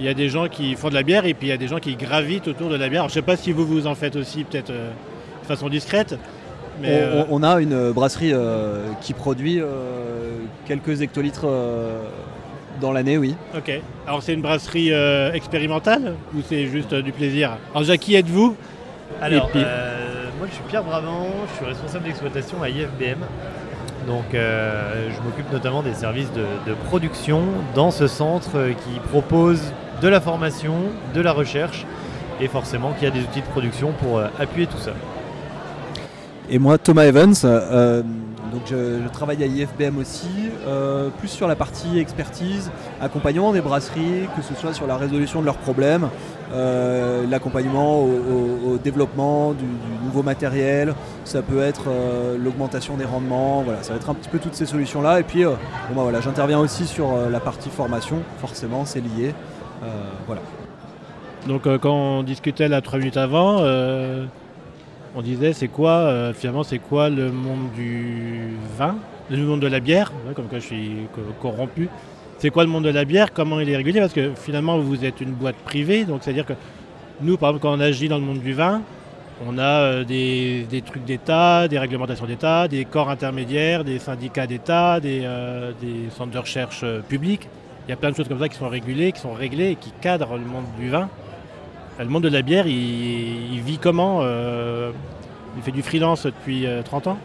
il y a des gens qui font de la bière et puis il y a des gens qui gravitent autour de la bière. Alors, je ne sais pas si vous vous en faites aussi peut-être euh, de façon discrète. Mais on, euh, on, a une brasserie euh, qui produit quelques hectolitres dans l'année, oui. Ok. Alors c'est une brasserie expérimentale ou c'est juste du plaisir? Alors déjà, qui êtes-vous? Alors, moi je suis Pierre Bravant, je suis responsable d'exploitation à IFBM. Donc je m'occupe notamment des services de, de, production dans ce centre qui propose de la formation, de la recherche et forcément qu'il y a des outils de production pour euh, appuyer tout ça. Et moi, Thomas Evans, euh, donc je, travaille à IFBM aussi, euh, plus sur la partie expertise, accompagnement des brasseries, que ce soit sur la résolution de leurs problèmes, l'accompagnement au, développement du, nouveau matériel, ça peut être l'augmentation des rendements, voilà, ça va être un petit peu toutes ces solutions-là. Et puis bon, bah, voilà, j'interviens aussi sur la partie formation, forcément c'est lié. Voilà. Donc euh, quand on discutait là trois minutes avant, euh, on disait c'est quoi euh, finalement c'est quoi le monde du vin, le monde de la bière, comme quoi je suis corrompu. C'est quoi le monde de la bière, comment il est régulé Parce que finalement vous êtes une boîte privée, donc c'est-à-dire que nous par exemple quand on agit dans le monde du vin, on a des, trucs d'État, des réglementations d'État, des corps intermédiaires, des syndicats d'État, des, centres de recherche publics. Il y a plein de choses comme ça qui sont régulées, qui sont réglées qui cadrent le monde du vin. Le monde de la bière, il, vit comment euh, Il fait du freelance depuis 30 euh, ans?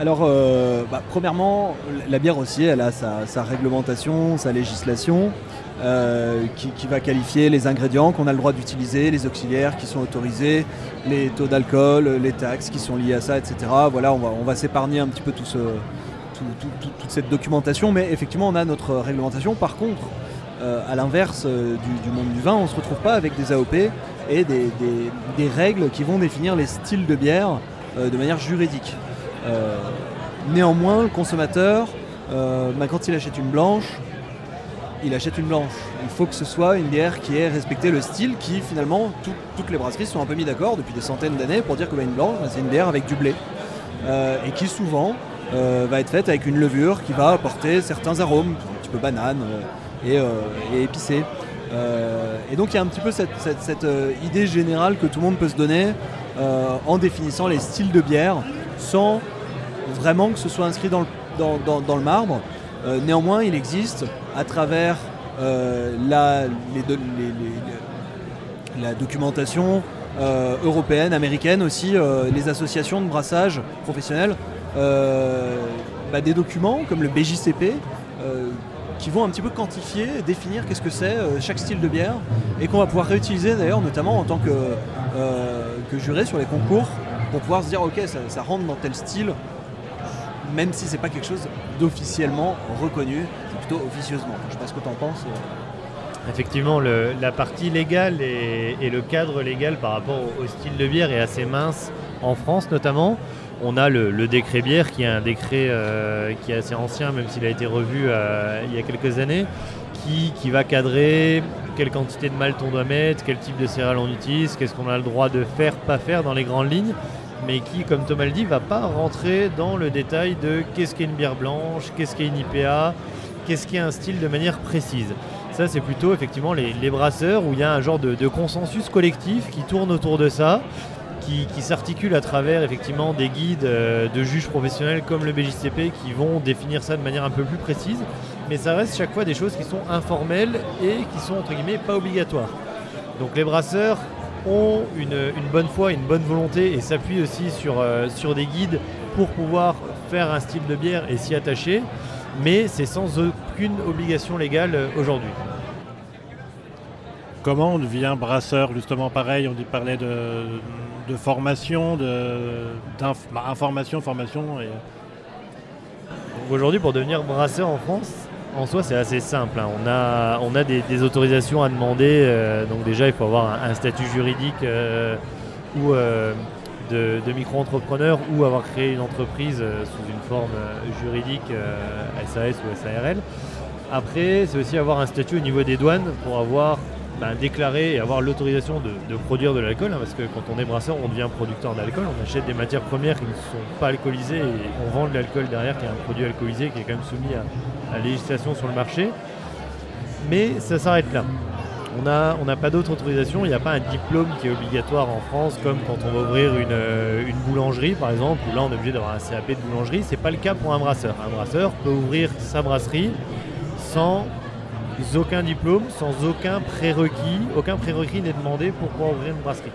Alors, euh, bah, premièrement, la bière aussi, elle a sa, réglementation, sa législation, qui, va qualifier les ingrédients qu'on a le droit d'utiliser, les auxiliaires qui sont autorisés, les taux d'alcool, les taxes qui sont liées à ça, etc. Voilà, on va, s'épargner un petit peu toute cette documentation, mais effectivement, on a notre réglementation. Par contre, euh, à l'inverse euh, du, monde du vin, on ne se retrouve pas avec des AOP et des, règles qui vont définir les styles de bière euh, de manière juridique. néanmoins, le consommateur, bah, quand il achète une blanche, il achète une blanche. Il faut que ce soit une bière qui ait respecté le style qui finalement toutes les brasseries sont un peu mis d'accord depuis des centaines d'années pour dire que bah, une blanche c'est une bière avec du blé et qui souvent va être faite avec une levure qui va apporter certains arômes, un petit peu banane, euh, et, épicé. Euh, et donc il y a un petit peu cette, euh, idée générale que tout le monde peut se donner en définissant les styles de bière sans vraiment que ce soit inscrit dans le, marbre. néanmoins, il existe à travers la, la, documentation européenne, américaine aussi, les associations de brassage professionnels, bah, des documents comme le BJCP qui vont un petit peu quantifier, définir qu'est-ce que c'est euh, chaque style de bière et qu'on va pouvoir réutiliser d'ailleurs notamment en tant que, euh, juré sur les concours pour pouvoir se dire ok ça, rentre dans tel style même si c'est pas quelque chose d'officiellement reconnu, c'est plutôt officieusement. Je sais pas ce que tu en penses. Euh. Effectivement, la partie légale et, le cadre légal par rapport au, style de bière est assez mince en France notamment on a le, décret bière qui est un décret euh, qui est assez ancien, même s'il a été revu euh, il y a quelques années, qui, va cadrer quelle quantité de malt on doit mettre, quel type de céréales on utilise, qu'est-ce qu'on a le droit de faire, pas faire dans les grandes lignes, mais qui, comme Thomas le dit, va pas rentrer dans le détail de qu'est-ce qu'est une bière blanche, qu'est-ce qu'est une IPA, qu'est-ce qu'est un style de manière précise. Ça, c'est plutôt effectivement les, brasseurs où il y a un genre de consensus collectif qui tourne autour de ça qui, s'articule à travers effectivement des guides euh, de juges professionnels comme le BJCP qui vont définir ça de manière un peu plus précise. Mais ça reste chaque fois des choses qui sont informelles et qui sont entre guillemets pas obligatoires. Donc les brasseurs ont une, bonne foi, une bonne volonté et s'appuient aussi sur, euh, sur des guides pour pouvoir faire un style de bière et s'y attacher. Mais c'est sans aucune obligation légale euh, aujourd'hui. Comment on devient brasseur Justement, pareil, on parlait de, de formation, d'information, bah, formation. Aujourd'hui, pour devenir brasseur en France, en soi, c'est assez simple. Hein. On a, on a des, autorisations à demander. Euh, donc déjà, il faut avoir un, statut juridique euh, ou euh, de, micro-entrepreneur ou avoir créé une entreprise sous une forme juridique SAS ou SARL. Après, c'est aussi avoir un statut au niveau des douanes pour avoir bah, déclarer et avoir l'autorisation de, produire de l'alcool, hein, parce que quand on est brasseur, on devient producteur d'alcool, on achète des matières premières qui ne sont pas alcoolisées et on vend de l'alcool derrière, qui est un produit alcoolisé qui est quand même soumis à, la législation sur le marché. Mais ça s'arrête là. On n'a on pas d'autre autorisation, il n'y a pas un diplôme qui est obligatoire en France, comme quand on va ouvrir une, euh, une boulangerie par exemple, où là on est obligé d'avoir un CAP de boulangerie. C'est pas le cas pour un brasseur. Un brasseur peut ouvrir sa brasserie sans aucun diplôme, sans aucun prérequis. Aucun prérequis n'est demandé pour pouvoir ouvrir une brasserie.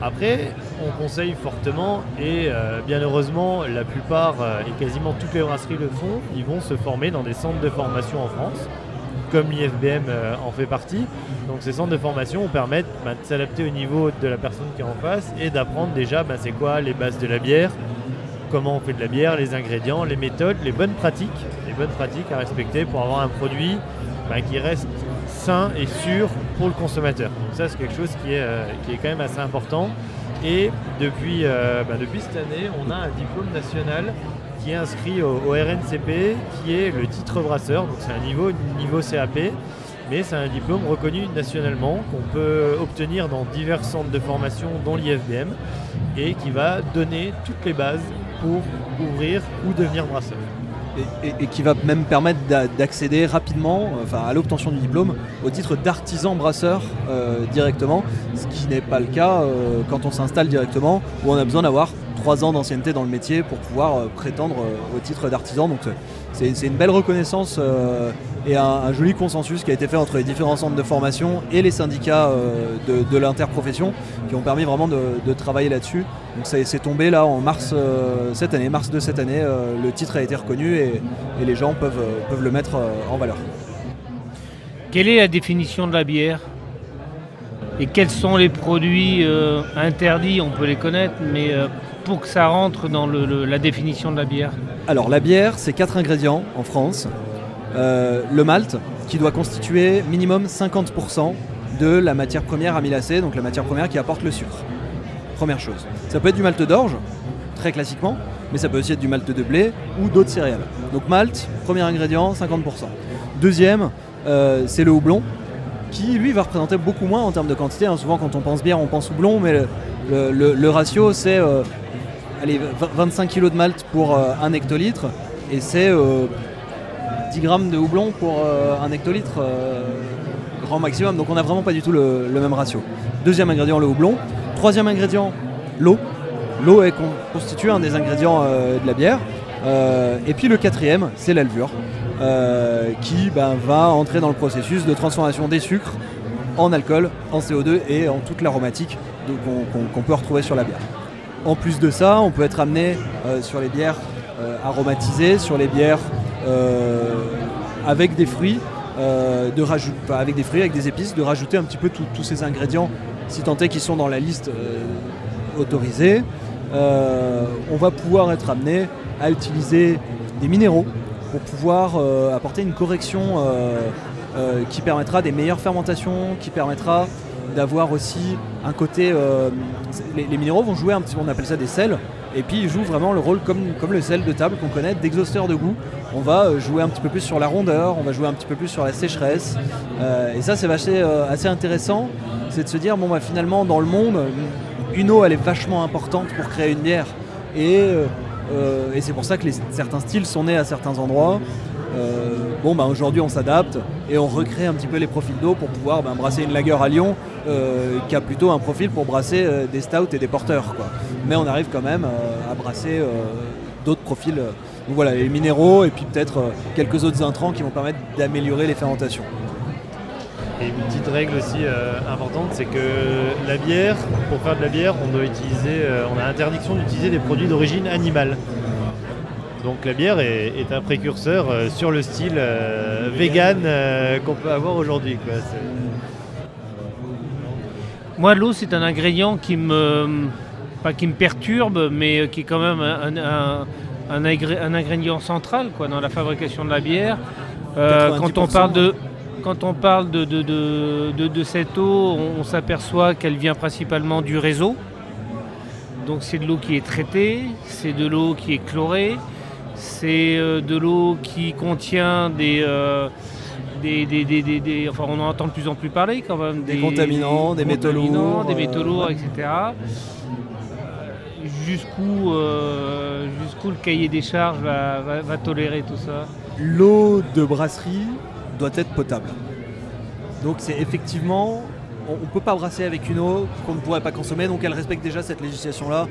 Après, on conseille fortement, et euh, bien heureusement, la plupart euh, et quasiment toutes les brasseries le font, ils vont se former dans des centres de formation en France, comme l'IFBM euh, en fait partie. Donc ces centres de formation permettent bah, de s'adapter au niveau de la personne qui est en face et d'apprendre déjà bah, c'est quoi les bases de la bière, comment on fait de la bière, les ingrédients, les méthodes, les bonnes pratiques, les bonnes pratiques à respecter pour avoir un produit bah, qui reste sain et sûr pour le consommateur. Donc ça c'est quelque chose qui est, euh, qui est quand même assez important. Et depuis, euh, bah, depuis cette année, on a un diplôme national qui est inscrit au, RNCP, qui est le titre brasseur. Donc c'est un niveau, niveau CAP, mais c'est un diplôme reconnu nationalement qu'on peut obtenir dans divers centres de formation, dont l'IFBM, et qui va donner toutes les bases pour ouvrir ou devenir brasseur. Et, qui va même permettre d'a- d'accéder rapidement à l'obtention du diplôme au titre d'artisan brasseur euh, directement, ce qui n'est pas le cas euh, quand on s'installe directement, où on a besoin d'avoir ans d'ancienneté dans le métier pour pouvoir euh, prétendre euh, au titre d'artisan. Donc euh, c'est une belle reconnaissance et un, joli consensus qui a été fait entre les différents centres de formation et les syndicats de, l'interprofession qui ont permis vraiment de, travailler là-dessus. Donc c'est tombé là en mars cette année, mars de cette année, le titre a été reconnu et, les gens peuvent, peuvent le mettre en valeur. Quelle est la définition de la bière? Et quels sont les produits interdits? On peut les connaître, mais que ça rentre dans la définition de la bière. Alors la bière, c'est quatre ingrédients en France. Euh, le malt, qui doit constituer minimum 50% de la matière première amylacée, donc la matière première qui apporte le sucre. Première chose. Ça peut être du malt d'orge, très classiquement, mais ça peut aussi être du malt de blé ou d'autres céréales. Donc malt, premier ingrédient, 50%. Deuxième, euh, c'est le houblon, qui lui va représenter beaucoup moins en termes de quantité. hein. Souvent quand on pense bière, on pense houblon, mais le, ratio c'est euh, allez, 20 25 kg de malt pour euh, un hectolitre et c'est euh, 10 grammes de houblon pour euh, un hectolitre euh, grand maximum. Donc on n'a vraiment pas du tout le, même ratio. Deuxième ingrédient, le houblon. Troisième ingrédient, l'eau. L'eau est con- constitue un des ingrédients euh, de la bière. Euh, et puis le quatrième, c'est la levure, euh, qui ben, va entrer dans le processus de transformation des sucres en alcool, en CO2 et en toute l'aromatique qu'on peut retrouver sur la bière. En plus de ça, on peut être amené euh, sur les bières euh, aromatisées, sur les bières avec des fruits, avec des fruits, avec des épices, de rajouter un petit peu tous ces ingrédients, si tant est qu'ils sont dans la liste autorisée. On va pouvoir être amené à utiliser des minéraux pour pouvoir euh, apporter une correction euh, euh, qui permettra des meilleures fermentations, qui permettra d'avoir aussi un côté. les, minéraux vont jouer un petit peu, on appelle ça des sels, et puis ils jouent vraiment le rôle comme, le sel de table qu'on connaît, d'exhausteur de goût. On va jouer un petit peu plus sur la rondeur, on va jouer un petit peu plus sur la sécheresse, et ça c'est assez, assez intéressant, c'est de se dire bon bah finalement dans le monde, une eau elle est vachement importante pour créer une bière, et, euh, et c'est pour ça que certains styles sont nés à certains endroits. Euh, bon, bah, aujourd'hui on s'adapte et on recrée un petit peu les profils d'eau pour pouvoir bah, brasser une lager à Lyon euh, qui a plutôt un profil pour brasser des stouts et des porteurs. Mais on arrive quand même à brasser d'autres profils. Donc voilà, les minéraux et puis peut-être quelques autres intrants qui vont permettre d'améliorer les fermentations. Une petite règle aussi euh, importante, c'est que la bière, pour faire de la bière, on doit utiliser, euh, on a interdiction d'utiliser des produits d'origine animale. Donc la bière est, est un précurseur euh, sur le style euh, vegan euh, qu'on peut avoir aujourd'hui. quoi. Moi, l'eau, c'est un ingrédient qui me, pas qui me perturbe, mais qui est quand même un, un- un agré- un ingrédient central quoi, dans la fabrication de la bière. Euh, quand on 90%, parle de quand on parle de, de, de- de- de cette eau, on, on s'aperçoit qu'elle vient principalement du réseau. Donc c'est de l'eau qui est traitée, c'est de l'eau qui est chlorée, c'est euh, de l'eau qui contient des, euh, des, des- des- des- des- Enfin, on en entend de plus en plus parler quand même. Des contaminants, des métaux lourds, Des euh, métaux lourds, ouais. etc. Euh, Jusqu'où euh, jusqu'où le cahier des charges va, va- va tolérer tout ça? L'eau de brasserie doit être potable. Donc c'est effectivement, on ne peut pas brasser avec une eau qu'on ne pourrait pas consommer, donc elle respecte déjà cette législation-là.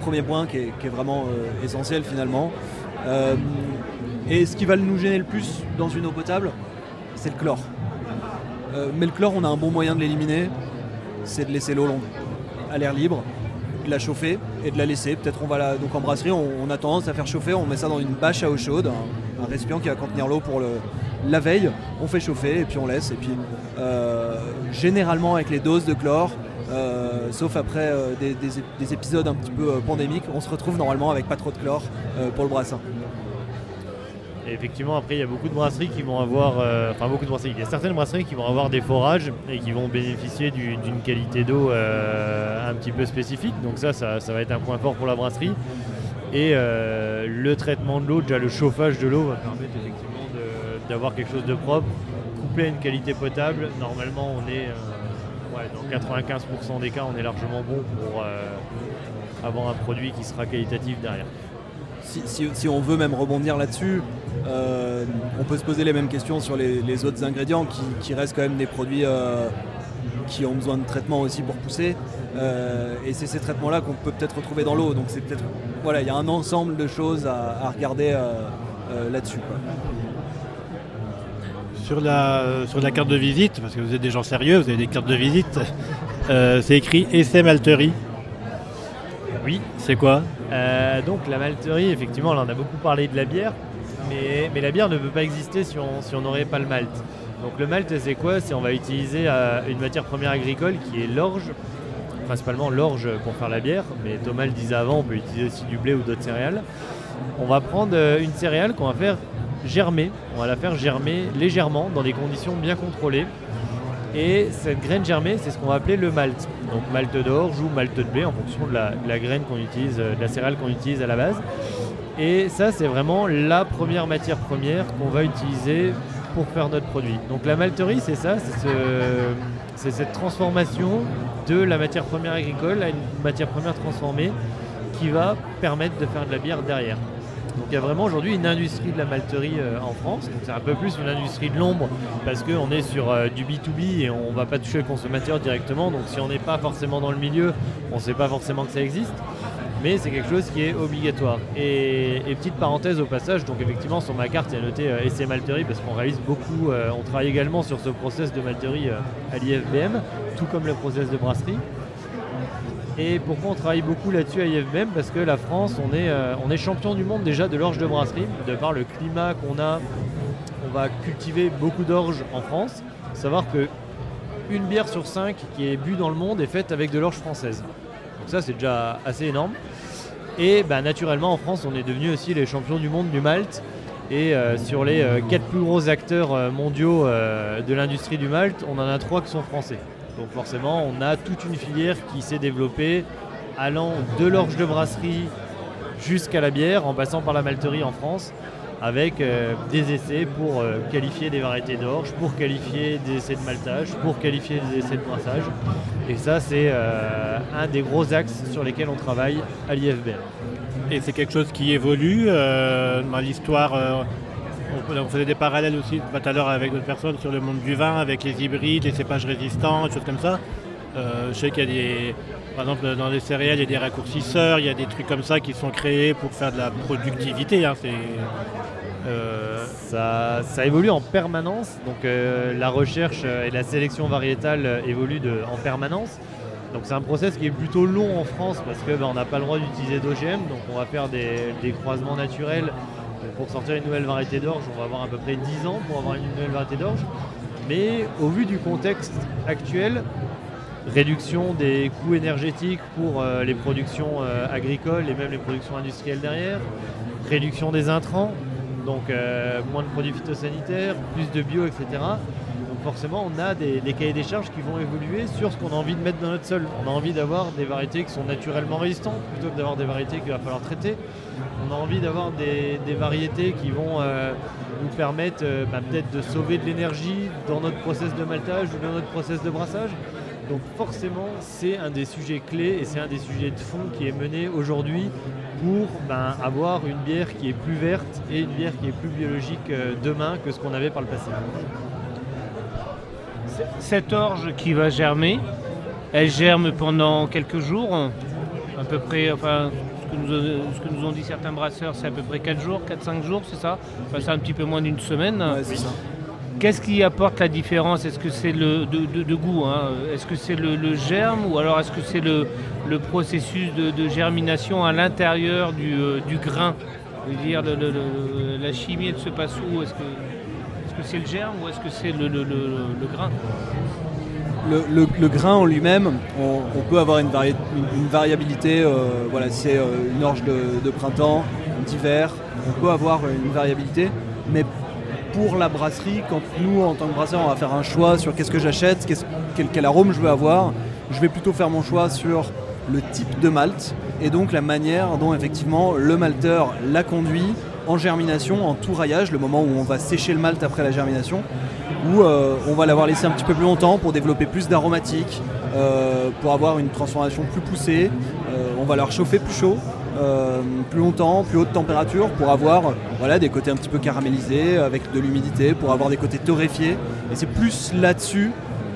Premier point qui est, vraiment euh, essentiel finalement. Euh, et ce qui va nous gêner le plus dans une eau potable, c'est le chlore. Euh, mais le chlore, on a un bon moyen de l'éliminer, c'est de laisser l'eau longue à l'air libre, de la chauffer et de la laisser. Peut-être on va la... donc en brasserie, on, a tendance à faire chauffer, on met ça dans une bâche à eau chaude, un récipient qui va contenir l'eau pour le, la veille, on fait chauffer et puis on laisse. Et puis euh, généralement avec les doses de chlore, euh, sauf après euh, des, des- des épisodes un petit peu pandémiques, on se retrouve normalement avec pas trop de chlore pour le brassin. Effectivement, après, il y a beaucoup de brasseries qui vont avoir, enfin beaucoup de brasseries, il y a certaines brasseries qui vont avoir des forages et qui vont bénéficier du- d'une qualité d'eau un petit peu spécifique. Donc ça, ça, ça va être un point fort pour la brasserie. Et le traitement de l'eau, déjà le chauffage de l'eau va permettre effectivement d'avoir quelque chose de propre, couplé à une qualité potable. Normalement, on est euh, dans 95% des cas, on est largement bon pour euh, avoir un produit qui sera qualitatif derrière. Si, on veut même rebondir là-dessus, euh, on peut se poser les mêmes questions sur les, autres ingrédients qui, restent quand même des produits qui ont besoin de traitement aussi pour pousser. Et c'est ces traitements-là qu'on peut peut-être retrouver dans l'eau. Donc c'est peut-être voilà, il y a un ensemble de choses à, regarder là-dessus. Sur la, sur la carte de visite, parce que vous êtes des gens sérieux, vous avez des cartes de visite, euh, c'est écrit essai malterie. Oui, C'est quoi Euh, donc la malterie, effectivement, là on a beaucoup parlé de la bière, mais, mais la bière ne peut pas exister si on si on n'aurait pas le malt. Donc le malt, c'est quoi? C'est on va utiliser euh, une matière première agricole qui est l'orge, principalement l'orge pour faire la bière, mais Thomas le disait avant, on peut utiliser aussi du blé ou d'autres céréales. On va prendre euh, une céréale qu'on va faire germer, on va la faire germer légèrement dans des conditions bien contrôlées. Et cette graine germée, c'est ce qu'on va appeler le malt. Donc malt d'orge ou malt de blé en fonction de la, graine qu'on utilise, euh, de la céréale qu'on utilise à la base. Et ça, c'est vraiment la première matière première qu'on va utiliser pour faire notre produit. Donc la malterie, c'est ça, c'est ce- c'est cette transformation de la matière première agricole à une matière première transformée qui va permettre de faire de la bière derrière. Donc il y a vraiment aujourd'hui une industrie de la malterie euh, en France. C'est un peu plus une industrie de l'ombre parce qu'on est sur euh, du B2B et on ne va pas toucher le consommateur directement. Donc si on n'est pas forcément dans le milieu, on ne sait pas forcément que ça existe. Mais c'est quelque chose qui est obligatoire. Et, et petite parenthèse au passage, donc effectivement sur ma carte il y a noté euh, essai malterie parce qu'on réalise beaucoup, euh, on travaille également sur ce process de malterie à l'IFBM, tout comme le process de brasserie. Et pourquoi on travaille beaucoup là-dessus à IFBM Parce que la France, on est, euh, on est champion du monde déjà de l'orge de brasserie. De par le climat qu'on a, on va cultiver beaucoup d'orge en France. Savoir que une bière sur cinq qui est bue dans le monde est faite avec de l'orge française. Donc ça, c'est déjà assez énorme. Et bah, naturellement, en France, on est devenu aussi les champions du monde du malt. Et euh, sur les euh, quatre plus gros acteurs mondiaux de l'industrie du malt, on en a trois qui sont français. Donc forcément, on a toute une filière qui s'est développée, allant de l'orge de brasserie jusqu'à la bière, en passant par la malterie en France, avec euh, des essais pour euh, qualifier des variétés d'orge, pour qualifier des essais de maltage, pour qualifier des essais de brassage. Et ça, c'est euh, un des gros axes sur lesquels on travaille à l'IFBM. Et c'est quelque chose qui évolue dans l'histoire. On, faisait des parallèles aussi tout à l'heure avec d'autres personnes sur le monde du vin, avec les hybrides, les cépages résistants, des choses comme ça. Euh, je sais qu'il y a des. Par exemple, dans les céréales, il y a des raccourcisseurs, il y a des trucs comme ça qui sont créés pour faire de la productivité. hein, euh, Ça, évolue en permanence, donc euh, la recherche et la sélection variétale évoluent en permanence. Donc c'est un process qui est plutôt long en France parce que ben, on n'a pas le droit d'utiliser d'OGM, donc on va faire des croisements naturels. Pour sortir une nouvelle variété d'orge, on va avoir à peu près 10 ans pour avoir une nouvelle variété d'orge. Mais au vu du contexte actuel, réduction des coûts énergétiques pour euh, les productions euh, agricoles et même les productions industrielles derrière, réduction des intrants, donc euh, moins de produits phytosanitaires, plus de bio, etc. Forcément, on a des, cahiers des charges qui vont évoluer sur ce qu'on a envie de mettre dans notre sol. On a envie d'avoir des variétés qui sont naturellement résistantes plutôt que d'avoir des variétés qu'il va falloir traiter. On a envie d'avoir des, variétés qui vont euh, nous permettre euh, bah, peut-être de sauver de l'énergie dans notre process de maltage ou dans notre process de brassage. Donc forcément, c'est un des sujets clés et c'est un des sujets de fond qui est mené aujourd'hui pour ben, avoir une bière qui est plus verte et une bière qui est plus biologique euh, demain que ce qu'on avait par le passé. Cette orge qui va germer, elle germe pendant quelques jours, à peu près, enfin, ce que nous, ce que nous ont dit certains brasseurs, c'est à peu près 4 jours, 4-5 jours, c'est ça? Enfin, c'est un petit peu moins d'une semaine. Ouais, c'est ça. Qu'est-ce qui apporte la différence? Est-ce que c'est le de, de- de goût hein? Est-ce que c'est le, le germe ou alors est-ce que c'est le, le processus de, de germination à l'intérieur du, euh, du grain? Je veux dire, le- la chimie elle se passe où Est-ce que est-ce que c'est le germe ou est-ce que c'est le, grain Le, grain en lui-même, on, peut avoir une, vari- une- une variabilité. euh, voilà, c'est euh, une orge de, printemps, d'hiver. On peut avoir une variabilité, mais pour la brasserie, quand nous, en tant que brasseur, on va faire un choix sur qu'est-ce que j'achète, quel arôme je veux avoir, je vais plutôt faire mon choix sur le type de malt et donc la manière dont effectivement le malteur l'a conduit en germination, en touraillage, le moment où on va sécher le malt après la germination, où euh, on va l'avoir laissé un petit peu plus longtemps pour développer plus d'aromatiques, euh, pour avoir une transformation plus poussée. Euh, on va leur chauffer plus chaud, plus longtemps, plus haute température, pour avoir voilà, des côtés un petit peu caramélisés, avec de l'humidité, pour avoir des côtés torréfiés. Et c'est plus là-dessus.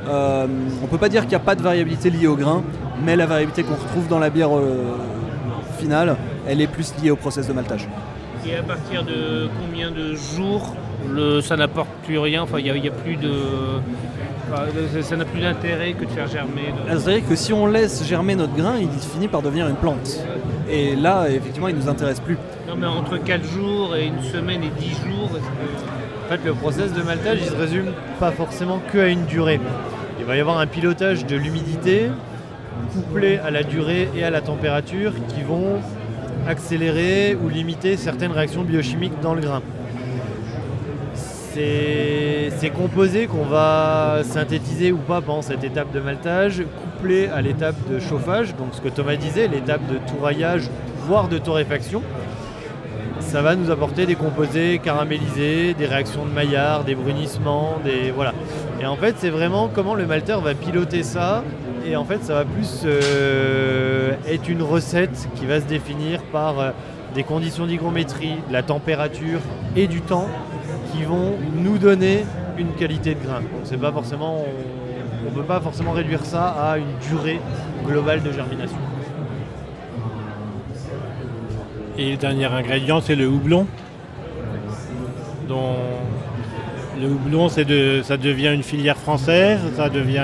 on peut pas dire qu'il n'y a pas de variabilité liée au grain, mais la variabilité qu'on retrouve dans la bière finale, elle est plus liée au process de maltage. Et à partir de combien de jours le, ça n'apporte plus rien Enfin, il n'y a, il y a plus de. enfin, ça- n'a plus d'intérêt que de faire germer. Ah, C'est-à-dire que si on laisse germer notre grain, il finit par devenir une plante. Et là, effectivement, il ne nous intéresse plus. Non, mais entre 4 jours et une semaine et 10 jours, est-ce que. En fait, le process de maltage, il se résume pas forcément que à une durée. Il va y avoir un pilotage de l'humidité couplé à la durée et à la température qui vont accélérer ou limiter certaines réactions biochimiques dans le grain. Ces, composés qu'on va synthétiser ou pas pendant cette étape de maltage, couplés à l'étape de chauffage, donc ce que Thomas disait, l'étape de touraillage, voire de torréfaction, ça va nous apporter des composés caramélisés, des réactions de Maillard, des brunissements, des voilà. Et en fait, c'est vraiment comment le malteur va piloter ça. Et en fait, ça va plus euh, être une recette qui va se définir par euh, des conditions d'hygrométrie, la température et du temps qui vont nous donner une qualité de grain. Donc c'est pas forcément, on ne peut pas forcément réduire ça à une durée globale de germination. Et le dernier ingrédient, c'est le houblon. le houblon, ça devient une filière française, ça devient.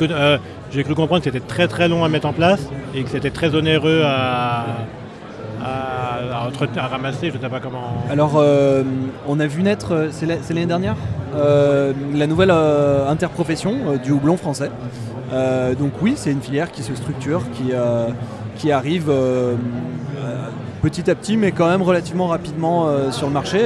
Euh, J'ai cru comprendre que c'était très très long à mettre en place et que c'était très onéreux à, à, ramasser, je ne sais pas comment. Alors, euh, on a vu naître, euh, c'est la- c'est l'année dernière, la nouvelle interprofession du houblon français. Donc oui, c'est une filière qui se structure, qui, qui arrive petit à petit, mais quand même relativement rapidement sur le marché,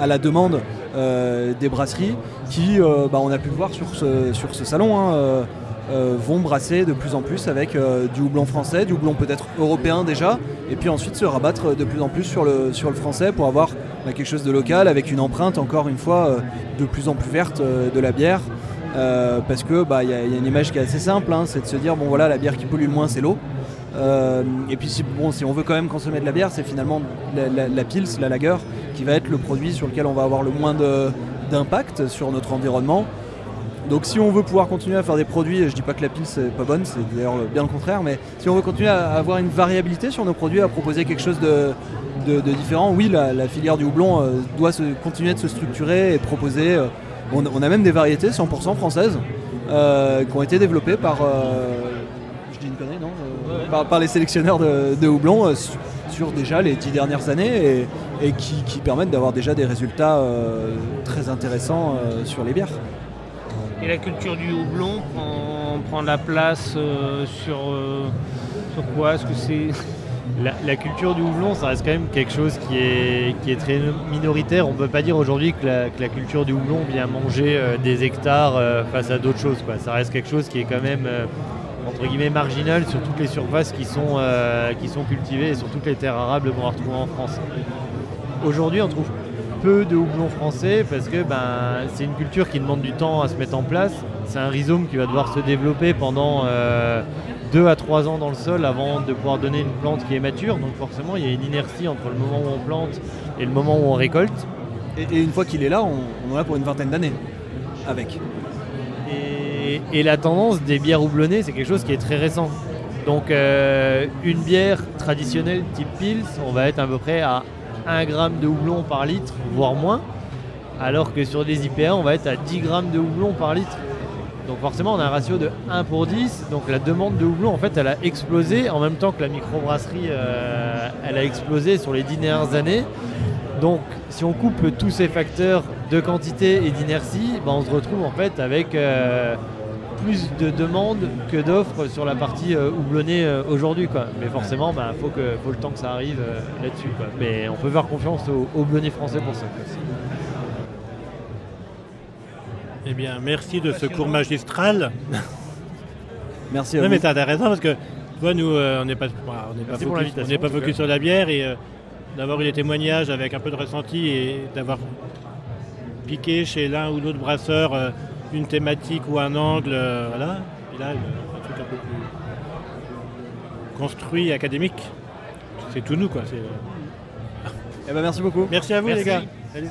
à, la demande des brasseries, qui, euh, bah, on a pu voir sur ce, salon, hein, euh, euh, vont brasser de plus en plus avec euh, du houblon français, du houblon peut-être européen déjà, et puis ensuite se rabattre de plus en plus sur le, français pour avoir bah, quelque chose de local avec une empreinte encore une fois euh, de plus en plus verte euh, de la bière. Euh, parce que bah, y a une image qui est assez simple, hein, c'est de se dire bon voilà la bière qui pollue le moins c'est l'eau. Euh, et puis si, bon, si on veut quand même consommer de la bière, c'est finalement la, la, la pils, la lager, qui va être le produit sur lequel on va avoir le moins d'impact sur notre environnement. Donc si on veut pouvoir continuer à faire des produits, et je dis pas que la pils c'est pas bonne, c'est d'ailleurs bien le contraire, mais si on veut continuer à avoir une variabilité sur nos produits, à proposer quelque chose de, différent, oui la, filière du houblon euh, doit continuer de se structurer et proposer. euh, on, a même des variétés 100% françaises qui ont été développées par. euh, je dis une connerie, non Euh, par, par les sélectionneurs de, de houblon euh, sur, sur déjà les dix dernières années et, et qui, qui permettent d'avoir déjà des résultats euh, très intéressants euh, sur les bières. Et la culture du houblon prend, prend la place euh, sur, euh, sur quoi? Est-ce que c'est. La, la culture du houblon, ça reste quand même quelque chose qui est, qui est très minoritaire. On ne peut pas dire aujourd'hui que la, que la culture du houblon vient manger euh, des hectares euh, face à d'autres choses. Quoi. Ça reste quelque chose qui est quand même, euh, entre guillemets, marginal sur toutes les surfaces qui sont, euh, qui sont cultivées et sur toutes les terres arables qu'on va retrouver en France. Aujourd'hui, on trouve peu de houblon français parce que ben, c'est une culture qui demande du temps à se mettre en place. C'est un rhizome qui va devoir se développer pendant 2 à 3 ans dans le sol avant de pouvoir donner une plante qui est mature. Donc forcément, il y a une inertie entre le moment où on plante et le moment où on récolte. Et, et une fois qu'il est là, on, on en a pour une vingtaine d'années avec. Et, la tendance des bières houblonnées, c'est quelque chose qui est très récent. Donc euh, une bière traditionnelle type Pils, on va être à peu près à 1 g de houblon par litre, voire moins. Alors que sur des IPA, on va être à 10 grammes de houblon par litre. Donc forcément, on a un ratio de 1 pour 10. Donc la demande de houblon, en fait, elle a explosé en même temps que la microbrasserie, euh, elle a explosé sur les 10 dernières années. Donc si on coupe tous ces facteurs de quantité et d'inertie, ben, on se retrouve en fait avec euh, plus de demandes que d'offres sur la partie euh, houblonnée euh, aujourd'hui. quoi. Mais forcément, il faut, que, faut le temps que ça arrive euh, là-dessus. quoi. Mais on peut faire confiance aux houblonniers français pour ça. quoi. Eh bien, merci de ce cours magistral. Merci à Non, vous. mais t'as raison parce que, tu vois, nous, euh, on n'est pas, voilà, on n'est pas focus, on n'est pas focus sur la bière et euh, d'avoir eu des témoignages avec un peu de ressenti et d'avoir piqué chez l'un ou l'autre brasseur euh, une thématique ou un angle, euh, voilà. Et là, euh, un truc un peu plus construit, académique. C'est tout nous, quoi. c'est- Eh ben, merci beaucoup. Merci à vous, Merci. les gars. Salut.